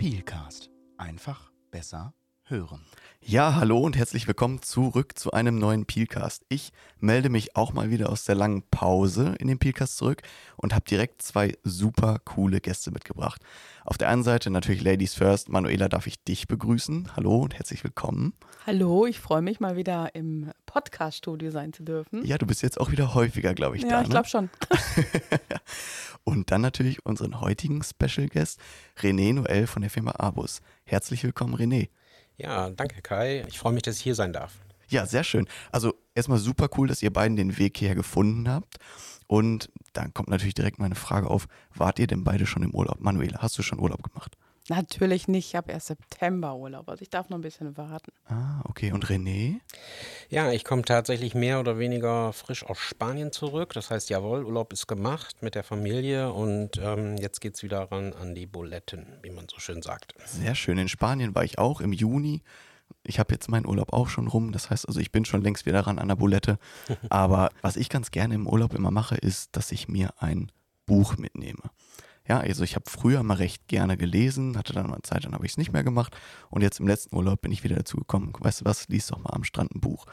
Peelcast. Einfach besser hören. Ja, hallo und herzlich willkommen zurück zu einem neuen Peelcast. Ich melde mich auch mal wieder aus der langen Pause in den Peelcast zurück und habe direkt zwei super coole Gäste mitgebracht. Auf der einen Seite natürlich Ladies First. Manuela, darf ich dich begrüßen? Hallo und herzlich willkommen. Hallo, ich freue mich mal wieder im Podcast-Studio sein zu dürfen. Ja, du bist jetzt auch wieder häufiger, glaube ich, ja, da. Ja, ich glaube schon. und dann natürlich unseren heutigen Special Guest, René Noel von der Firma Abus. Herzlich willkommen, René. Ja, danke Kai. Ich freue mich, dass ich hier sein darf. Ja, sehr schön. Also erstmal super cool, dass ihr beiden den Weg hierher gefunden habt. Und dann kommt natürlich direkt meine Frage auf, wart ihr denn beide schon im Urlaub? Manuela, hast du schon Urlaub gemacht? Natürlich nicht, ich habe erst September Urlaub, also ich darf noch ein bisschen warten. Ah, okay. Und René? Ja, ich komme tatsächlich mehr oder weniger frisch aus Spanien zurück. Das heißt, jawohl, Urlaub ist gemacht mit der Familie und ähm, jetzt geht es wieder ran an die Buletten, wie man so schön sagt. Sehr schön. In Spanien war ich auch im Juni. Ich habe jetzt meinen Urlaub auch schon rum. Das heißt also, ich bin schon längst wieder ran an der Bulette. Aber was ich ganz gerne im Urlaub immer mache, ist, dass ich mir ein Buch mitnehme. Ja, also ich habe früher mal recht gerne gelesen, hatte dann mal Zeit, dann habe ich es nicht mehr gemacht. Und jetzt im letzten Urlaub bin ich wieder dazu gekommen, weißt du was, lies doch mal am Strand ein Buch.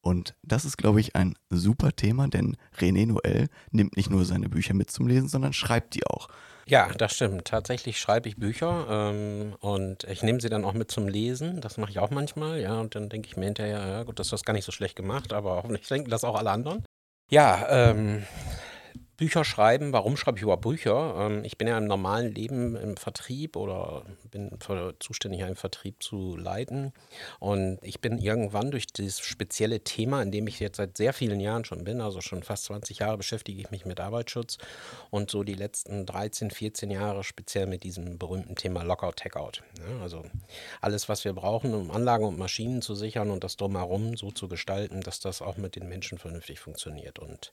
Und das ist, glaube ich, ein super Thema, denn René Noel nimmt nicht nur seine Bücher mit zum Lesen, sondern schreibt die auch. Ja, das stimmt. Tatsächlich schreibe ich Bücher ähm, und ich nehme sie dann auch mit zum Lesen. Das mache ich auch manchmal, ja. Und dann denke ich mir hinterher, ja gut, das hast du gar nicht so schlecht gemacht, aber hoffentlich denken das auch alle anderen. Ja, ähm, Bücher schreiben, warum schreibe ich überhaupt Bücher? Ähm, ich bin ja im normalen Leben im Vertrieb oder bin zuständig, einen Vertrieb zu leiten. Und ich bin irgendwann durch dieses spezielle Thema, in dem ich jetzt seit sehr vielen Jahren schon bin, also schon fast 20 Jahre beschäftige ich mich mit Arbeitsschutz und so die letzten 13, 14 Jahre speziell mit diesem berühmten Thema Lockout, Tagout. Ja, also alles, was wir brauchen, um Anlagen und Maschinen zu sichern und das drumherum so zu gestalten, dass das auch mit den Menschen vernünftig funktioniert. Und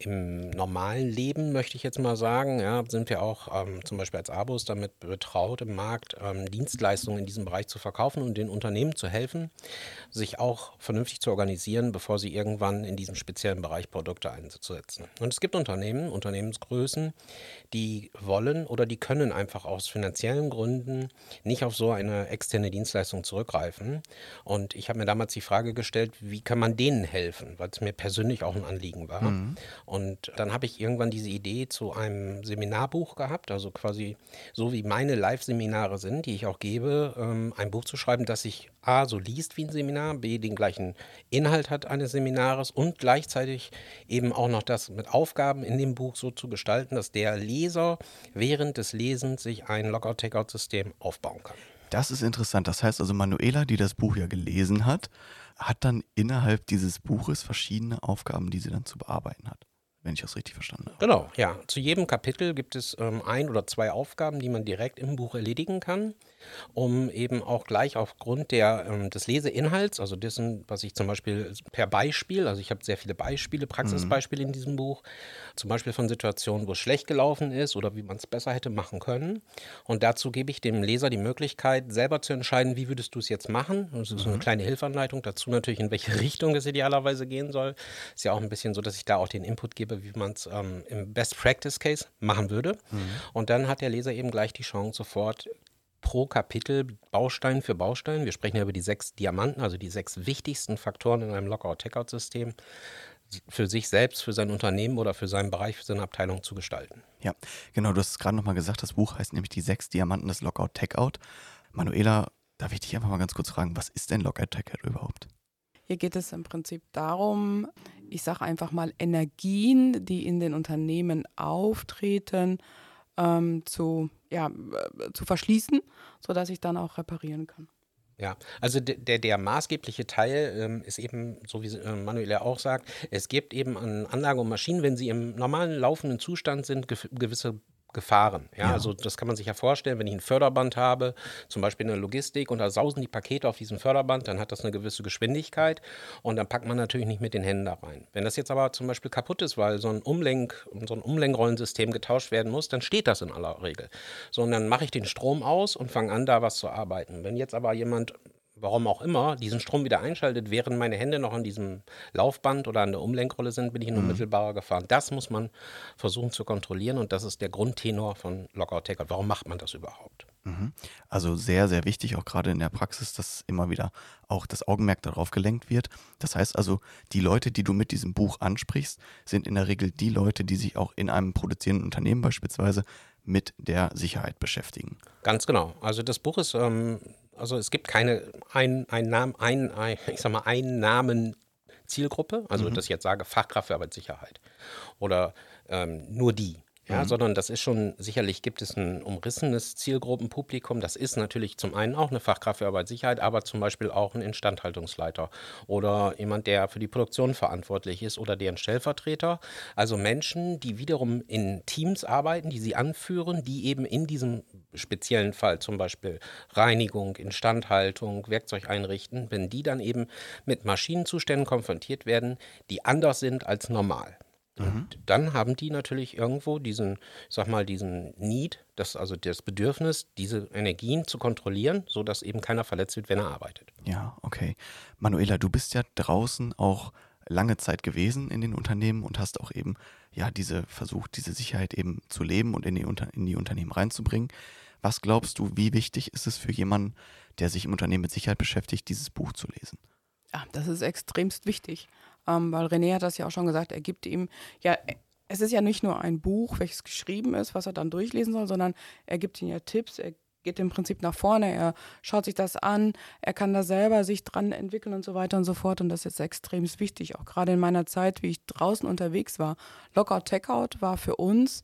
im normalen Leben, möchte ich jetzt mal sagen, ja, sind wir auch ähm, zum Beispiel als Abos damit betraut, im Markt ähm, Dienstleistungen in diesem Bereich zu verkaufen und den Unternehmen zu helfen, sich auch vernünftig zu organisieren, bevor sie irgendwann in diesem speziellen Bereich Produkte einzusetzen. Und es gibt Unternehmen, Unternehmensgrößen, die wollen oder die können einfach aus finanziellen Gründen nicht auf so eine externe Dienstleistung zurückgreifen. Und ich habe mir damals die Frage gestellt, wie kann man denen helfen, weil es mir persönlich auch ein Anliegen war. Mhm. Und dann habe ich irgendwann diese Idee zu einem Seminarbuch gehabt, also quasi so wie meine Live-Seminare sind, die ich auch gebe, ähm, ein Buch zu schreiben, das sich A so liest wie ein Seminar, B den gleichen Inhalt hat eines Seminares und gleichzeitig eben auch noch das mit Aufgaben in dem Buch so zu gestalten, dass der Leser während des Lesens sich ein Lockout-Tagout-System aufbauen kann. Das ist interessant. Das heißt also, Manuela, die das Buch ja gelesen hat, hat dann innerhalb dieses Buches verschiedene Aufgaben, die sie dann zu bearbeiten hat wenn ich das richtig verstanden habe. Genau, ja. Zu jedem Kapitel gibt es ähm, ein oder zwei Aufgaben, die man direkt im Buch erledigen kann um eben auch gleich aufgrund der, ähm, des Leseinhalts, also dessen, was ich zum Beispiel per Beispiel, also ich habe sehr viele Beispiele, Praxisbeispiele mhm. in diesem Buch, zum Beispiel von Situationen, wo es schlecht gelaufen ist oder wie man es besser hätte machen können. Und dazu gebe ich dem Leser die Möglichkeit, selber zu entscheiden, wie würdest du es jetzt machen. Das ist mhm. so eine kleine Hilfeanleitung dazu natürlich, in welche Richtung es idealerweise gehen soll. Ist ja auch ein bisschen so, dass ich da auch den Input gebe, wie man es ähm, im Best Practice Case machen würde. Mhm. Und dann hat der Leser eben gleich die Chance, sofort pro Kapitel Baustein für Baustein. Wir sprechen ja über die sechs Diamanten, also die sechs wichtigsten Faktoren in einem Lockout-Tagout-System für sich selbst, für sein Unternehmen oder für seinen Bereich, für seine Abteilung zu gestalten. Ja, genau, du hast es gerade nochmal gesagt, das Buch heißt nämlich die sechs Diamanten des Lockout-Tagout. Manuela, darf ich dich einfach mal ganz kurz fragen, was ist denn Lockout-Tagout überhaupt? Hier geht es im Prinzip darum, ich sage einfach mal Energien, die in den Unternehmen auftreten, ähm, zu, ja, äh, zu verschließen, sodass ich dann auch reparieren kann. Ja, also der, der maßgebliche Teil ähm, ist eben, so wie äh, Manuel ja auch sagt, es gibt eben an Anlagen und Maschinen, wenn sie im normalen laufenden Zustand sind, gewisse Gefahren. Ja? ja? Also das kann man sich ja vorstellen, wenn ich ein Förderband habe, zum Beispiel in der Logistik, und da sausen die Pakete auf diesem Förderband, dann hat das eine gewisse Geschwindigkeit und dann packt man natürlich nicht mit den Händen da rein. Wenn das jetzt aber zum Beispiel kaputt ist, weil so ein Umlenk, so ein Umlenkrollensystem getauscht werden muss, dann steht das in aller Regel. So, und dann mache ich den Strom aus und fange an, da was zu arbeiten. Wenn jetzt aber jemand warum auch immer, diesen Strom wieder einschaltet, während meine Hände noch an diesem Laufband oder an der Umlenkrolle sind, bin ich in Mhm. unmittelbarer Gefahr. Das muss man versuchen zu kontrollieren und das ist der Grundtenor von Lockout Takeout. Warum macht man das überhaupt? Mhm. Also sehr, sehr wichtig, auch gerade in der Praxis, dass immer wieder auch das Augenmerk darauf gelenkt wird. Das heißt also, die Leute, die du mit diesem Buch ansprichst, sind in der Regel die Leute, die sich auch in einem produzierenden Unternehmen beispielsweise mit der Sicherheit beschäftigen. Ganz genau. Also das Buch ist, ähm, also es gibt keine ein, ein Namen, ein, ein, ich sag mal, einen Namen Zielgruppe, also dass ich jetzt sage Fachkraft für Arbeitssicherheit oder ähm, nur die. Ja, sondern das ist schon, sicherlich gibt es ein umrissenes Zielgruppenpublikum. Das ist natürlich zum einen auch eine Fachkraft für Arbeitssicherheit, aber zum Beispiel auch ein Instandhaltungsleiter oder jemand, der für die Produktion verantwortlich ist oder deren Stellvertreter. Also Menschen, die wiederum in Teams arbeiten, die sie anführen, die eben in diesem speziellen Fall zum Beispiel Reinigung, Instandhaltung, Werkzeug einrichten, wenn die dann eben mit Maschinenzuständen konfrontiert werden, die anders sind als normal. Und dann haben die natürlich irgendwo diesen, ich sag mal, diesen Need, das, also das Bedürfnis, diese Energien zu kontrollieren, sodass eben keiner verletzt wird, wenn er arbeitet. Ja, okay. Manuela, du bist ja draußen auch lange Zeit gewesen in den Unternehmen und hast auch eben ja diese versucht, diese Sicherheit eben zu leben und in die, Unter in die Unternehmen reinzubringen. Was glaubst du, wie wichtig ist es für jemanden, der sich im Unternehmen mit Sicherheit beschäftigt, dieses Buch zu lesen? Ja, das ist extremst wichtig, ähm, weil René hat das ja auch schon gesagt, er gibt ihm, ja, es ist ja nicht nur ein Buch, welches geschrieben ist, was er dann durchlesen soll, sondern er gibt ihm ja Tipps, er geht im Prinzip nach vorne, er schaut sich das an, er kann da selber sich dran entwickeln und so weiter und so fort und das ist extremst wichtig, auch gerade in meiner Zeit, wie ich draußen unterwegs war. Lockout, Takeout war für uns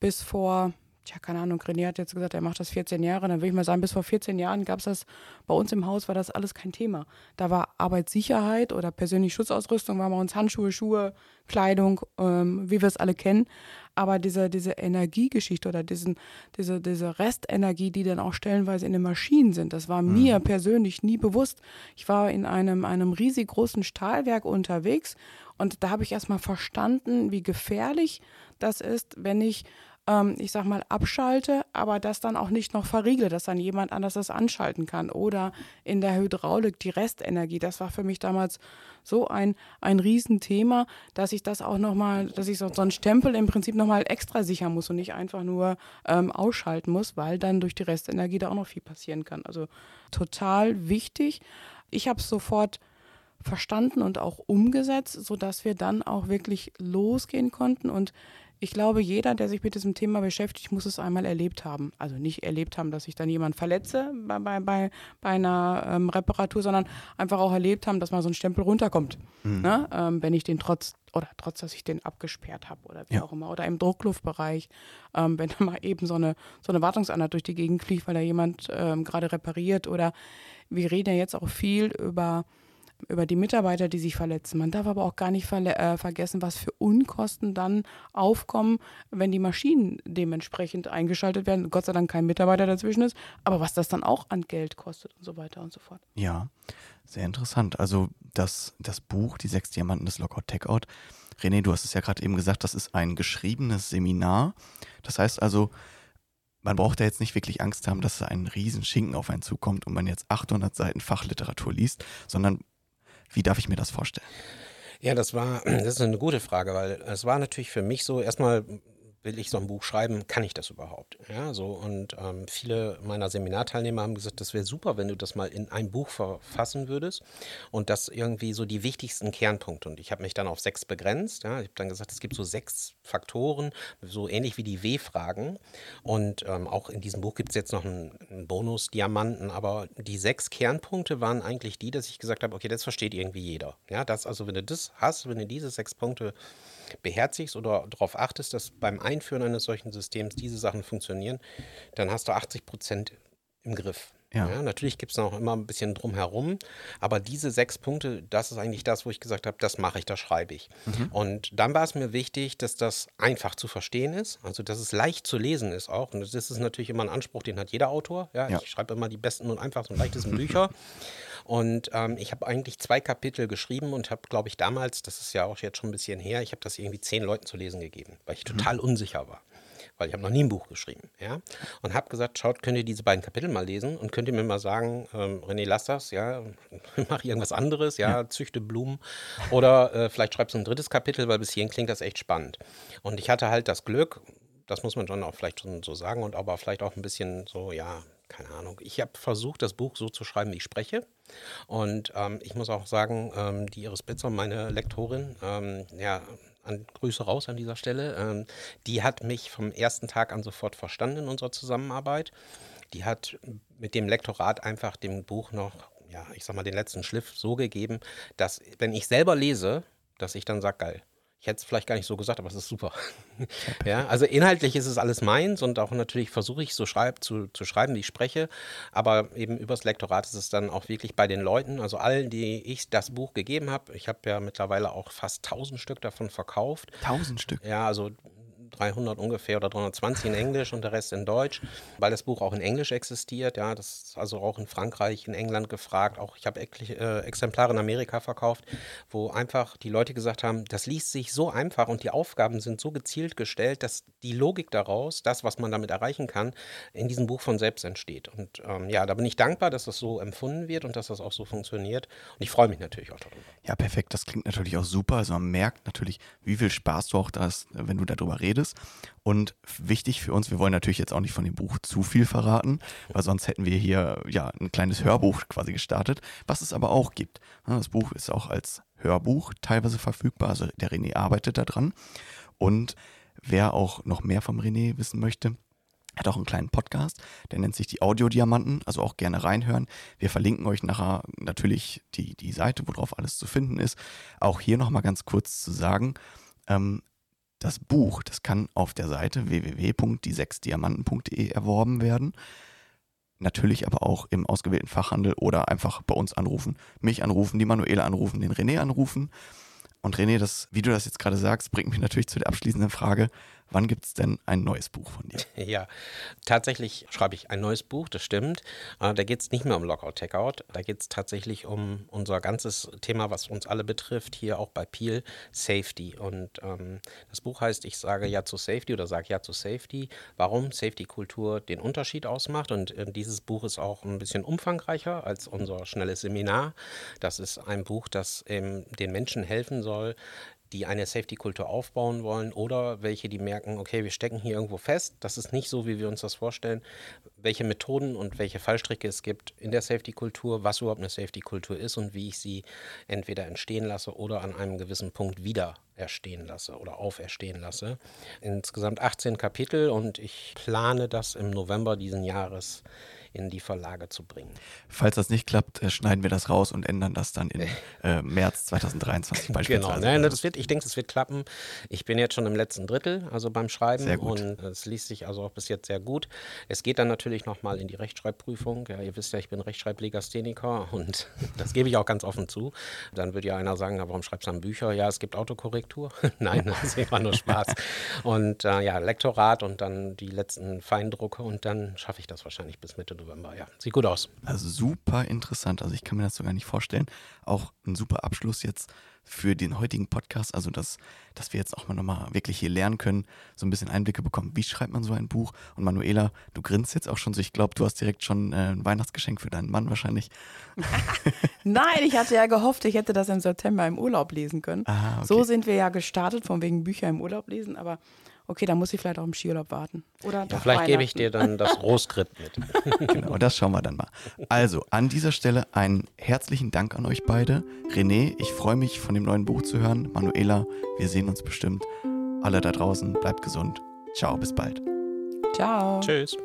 bis vor tja, keine Ahnung, René hat jetzt gesagt, er macht das 14 Jahre, dann würde ich mal sagen, bis vor 14 Jahren gab es das, bei uns im Haus war das alles kein Thema. Da war Arbeitssicherheit oder persönliche Schutzausrüstung, war bei uns Handschuhe, Schuhe, Kleidung, ähm, wie wir es alle kennen. Aber diese, diese Energiegeschichte oder diesen, diese, diese Restenergie, die dann auch stellenweise in den Maschinen sind, das war mir persönlich nie bewusst. Ich war in einem, einem riesig großen Stahlwerk unterwegs und da habe ich erstmal verstanden, wie gefährlich das ist, wenn ich ähm, ich sag mal, abschalte, aber das dann auch nicht noch verriegle, dass dann jemand anders das anschalten kann. Oder in der Hydraulik die Restenergie. Das war für mich damals so ein, ein Riesenthema, dass ich das auch nochmal, dass ich so, so einen Stempel im Prinzip nochmal extra sichern muss und nicht einfach nur ähm, ausschalten muss, weil dann durch die Restenergie da auch noch viel passieren kann. Also total wichtig. Ich habe es sofort verstanden und auch umgesetzt, sodass wir dann auch wirklich losgehen konnten und ich glaube, jeder, der sich mit diesem Thema beschäftigt, muss es einmal erlebt haben. Also nicht erlebt haben, dass sich dann jemand verletze bei, bei, bei, bei einer ähm, Reparatur, sondern einfach auch erlebt haben, dass mal so ein Stempel runterkommt. Ne? Ähm, wenn ich den trotz, oder trotz, dass ich den abgesperrt habe oder wie Ja. auch immer. Oder im Druckluftbereich, ähm, wenn da mal eben so eine, so eine Wartungseinheit durch die Gegend fliegt, weil da jemand ähm, gerade repariert. Oder wir reden ja jetzt auch viel über über die Mitarbeiter, die sich verletzen. Man darf aber auch gar nicht äh, vergessen, was für Unkosten dann aufkommen, wenn die Maschinen dementsprechend eingeschaltet werden. Gott sei Dank kein Mitarbeiter dazwischen ist, aber was das dann auch an Geld kostet und so weiter und so fort. Ja, sehr interessant. Also das, das Buch, die sechs Diamanten des Lockout Takeout, René, du hast es ja gerade eben gesagt, das ist ein geschriebenes Seminar. Das heißt also, man braucht da jetzt nicht wirklich Angst haben, dass da ein riesen Schinken auf einen zukommt und man jetzt 800 Seiten Fachliteratur liest, sondern wie darf ich mir das vorstellen? Ja, das war, das ist eine gute Frage, weil es war natürlich für mich so, erstmal will ich so ein Buch schreiben, kann ich das überhaupt? Ja, so und ähm, viele meiner Seminarteilnehmer haben gesagt, das wäre super, wenn du das mal in ein Buch verfassen würdest und das irgendwie so die wichtigsten Kernpunkte. Und ich habe mich dann auf sechs begrenzt. Ja, ich habe dann gesagt, es gibt so sechs Faktoren, so ähnlich wie die W-Fragen. Und ähm, auch in diesem Buch gibt es jetzt noch einen, einen Bonus-Diamanten, aber die sechs Kernpunkte waren eigentlich die, dass ich gesagt habe, okay, das versteht irgendwie jeder. Ja, das also, wenn du das hast, wenn du diese sechs Punkte beherzigst oder darauf achtest, dass beim Einführen eines solchen Systems diese Sachen funktionieren, dann hast du 80 Prozent im Griff. Ja. Ja, natürlich gibt es noch immer ein bisschen drumherum, aber diese sechs Punkte, das ist eigentlich das, wo ich gesagt habe, das mache ich, das schreibe ich. Und dann war es mir wichtig, dass das einfach zu verstehen ist, also dass es leicht zu lesen ist auch. Und das ist natürlich immer ein Anspruch, den hat jeder Autor. Ja, Ja. ich schreibe immer die besten und einfachsten und leichtesten Bücher. Und ähm, ich habe eigentlich zwei Kapitel geschrieben und habe, glaube ich, damals, das ist ja auch jetzt schon ein bisschen her, ich habe das irgendwie zehn Leuten zu lesen gegeben, weil ich total unsicher war. Weil ich habe noch nie ein Buch geschrieben, ja, und habe gesagt, schaut, könnt ihr diese beiden Kapitel mal lesen und könnt ihr mir mal sagen, ähm, René, lass das, ja, mach irgendwas anderes, ja, ja. züchte Blumen oder äh, vielleicht schreibst du ein drittes Kapitel, weil bis hierhin klingt das echt spannend. Und ich hatte halt das Glück, das muss man schon auch vielleicht schon so sagen und aber vielleicht auch ein bisschen so, ja, keine Ahnung. Ich habe versucht, das Buch so zu schreiben, wie ich spreche. Und ähm, ich muss auch sagen, ähm, die Iris Bitzer, meine Lektorin, ähm, ja, an, Grüße raus an dieser Stelle, ähm, die hat mich vom ersten Tag an sofort verstanden in unserer Zusammenarbeit. Die hat mit dem Lektorat einfach dem Buch noch, ja, ich sag mal, den letzten Schliff so gegeben, dass, wenn ich selber lese, dass ich dann sage, geil, ich hätte es vielleicht gar nicht so gesagt, aber es ist super. ja, also inhaltlich ist es alles meins und auch natürlich versuche ich so schreib, zu, zu schreiben, wie ich spreche. Aber eben übers Lektorat ist es dann auch wirklich bei den Leuten, also allen, die ich das Buch gegeben habe. Ich habe ja mittlerweile auch fast 1000 Stück davon verkauft. 1000 Stück? Ja, also 300 ungefähr oder 320 in Englisch und der Rest in Deutsch, weil das Buch auch in Englisch existiert. Ja, das ist also auch in Frankreich, in England gefragt. Auch ich habe äh, Exemplare in Amerika verkauft, wo einfach die Leute gesagt haben, das liest sich so einfach und die Aufgaben sind so gezielt gestellt, dass die Logik daraus, das, was man damit erreichen kann, in diesem Buch von selbst entsteht. Und ähm, ja, da bin ich dankbar, dass das so empfunden wird und dass das auch so funktioniert. Und ich freue mich natürlich auch darüber. Ja, perfekt. Das klingt natürlich auch super. Also man merkt natürlich, wie viel Spaß du auch hast, wenn du darüber redest ist. Und wichtig für uns, wir wollen natürlich jetzt auch nicht von dem Buch zu viel verraten, weil sonst hätten wir hier ja ein kleines Hörbuch quasi gestartet, was es aber auch gibt. Das Buch ist auch als Hörbuch teilweise verfügbar, also der René arbeitet daran. Und wer auch noch mehr vom René wissen möchte, hat auch einen kleinen Podcast, der nennt sich die Audiodiamanten, also auch gerne reinhören. Wir verlinken euch nachher natürlich die, die Seite, worauf alles zu finden ist. Auch hier nochmal ganz kurz zu sagen, ähm, das Buch, das kann auf der Seite www.die6diamanten.de erworben werden. Natürlich aber auch im ausgewählten Fachhandel oder einfach bei uns anrufen. Mich anrufen, die Manuela anrufen, den René anrufen. Und René, das, wie du das jetzt gerade sagst, bringt mich natürlich zu der abschließenden Frage, Wann gibt es denn ein neues Buch von dir? Ja, tatsächlich schreibe ich ein neues Buch, das stimmt. Äh, da geht es nicht mehr um Lockout, Takeout. Da geht es tatsächlich um unser ganzes Thema, was uns alle betrifft, hier auch bei Peel, Safety. Und ähm, das Buch heißt, ich sage Ja zu Safety oder sage Ja zu Safety. Warum Safety-Kultur den Unterschied ausmacht. Und äh, dieses Buch ist auch ein bisschen umfangreicher als unser schnelles Seminar. Das ist ein Buch, das ähm, den Menschen helfen soll, die eine Safety-Kultur aufbauen wollen oder welche, die merken, okay, wir stecken hier irgendwo fest, das ist nicht so, wie wir uns das vorstellen, welche Methoden und welche Fallstricke es gibt in der Safety-Kultur, was überhaupt eine Safety-Kultur ist und wie ich sie entweder entstehen lasse oder an einem gewissen Punkt wieder erstehen lasse oder auferstehen lasse. Insgesamt 18 Kapitel und ich plane das im November diesen Jahres in die Verlage zu bringen. Falls das nicht klappt, äh, schneiden wir das raus und ändern das dann im äh, März 2023 beispielsweise. Genau, Nein, das wird, ich denke, es wird klappen. Ich bin jetzt schon im letzten Drittel, also beim Schreiben. Sehr gut. Und es liest sich also auch bis jetzt sehr gut. Es geht dann natürlich nochmal in die Rechtschreibprüfung. Ja, ihr wisst ja, ich bin Rechtschreiblegastheniker und das gebe ich auch ganz offen zu. Dann würde ja einer sagen, warum schreibst du dann Bücher? Ja, es gibt Autokorrektur. Nein, das ist immer nur Spaß. Und äh, ja, Lektorat und dann die letzten Feindrucke und dann schaffe ich das wahrscheinlich bis Mitte November. Ja, sieht gut aus. Also super interessant. Also ich kann mir das sogar nicht vorstellen. Auch ein super Abschluss jetzt für den heutigen Podcast. Also dass, dass wir jetzt auch mal nochmal wirklich hier lernen können, so ein bisschen Einblicke bekommen. Wie schreibt man so ein Buch? Und Manuela, du grinst jetzt auch schon so. Ich glaube, du hast direkt schon äh, ein Weihnachtsgeschenk für deinen Mann wahrscheinlich. Nein, ich hatte ja gehofft, ich hätte das im September im Urlaub lesen können. Aha, okay. So sind wir ja gestartet, von wegen Bücher im Urlaub lesen. Aber okay, dann muss ich vielleicht auch im Skiurlaub warten. Oder ja, vielleicht gebe ich dir dann das Rohskript mit. genau, das schauen wir dann mal. Also, an dieser Stelle einen herzlichen Dank an euch beide. René, ich freue mich, von dem neuen Buch zu hören. Manuela, wir sehen uns bestimmt. Alle da draußen, bleibt gesund. Ciao, bis bald. Ciao. Tschüss.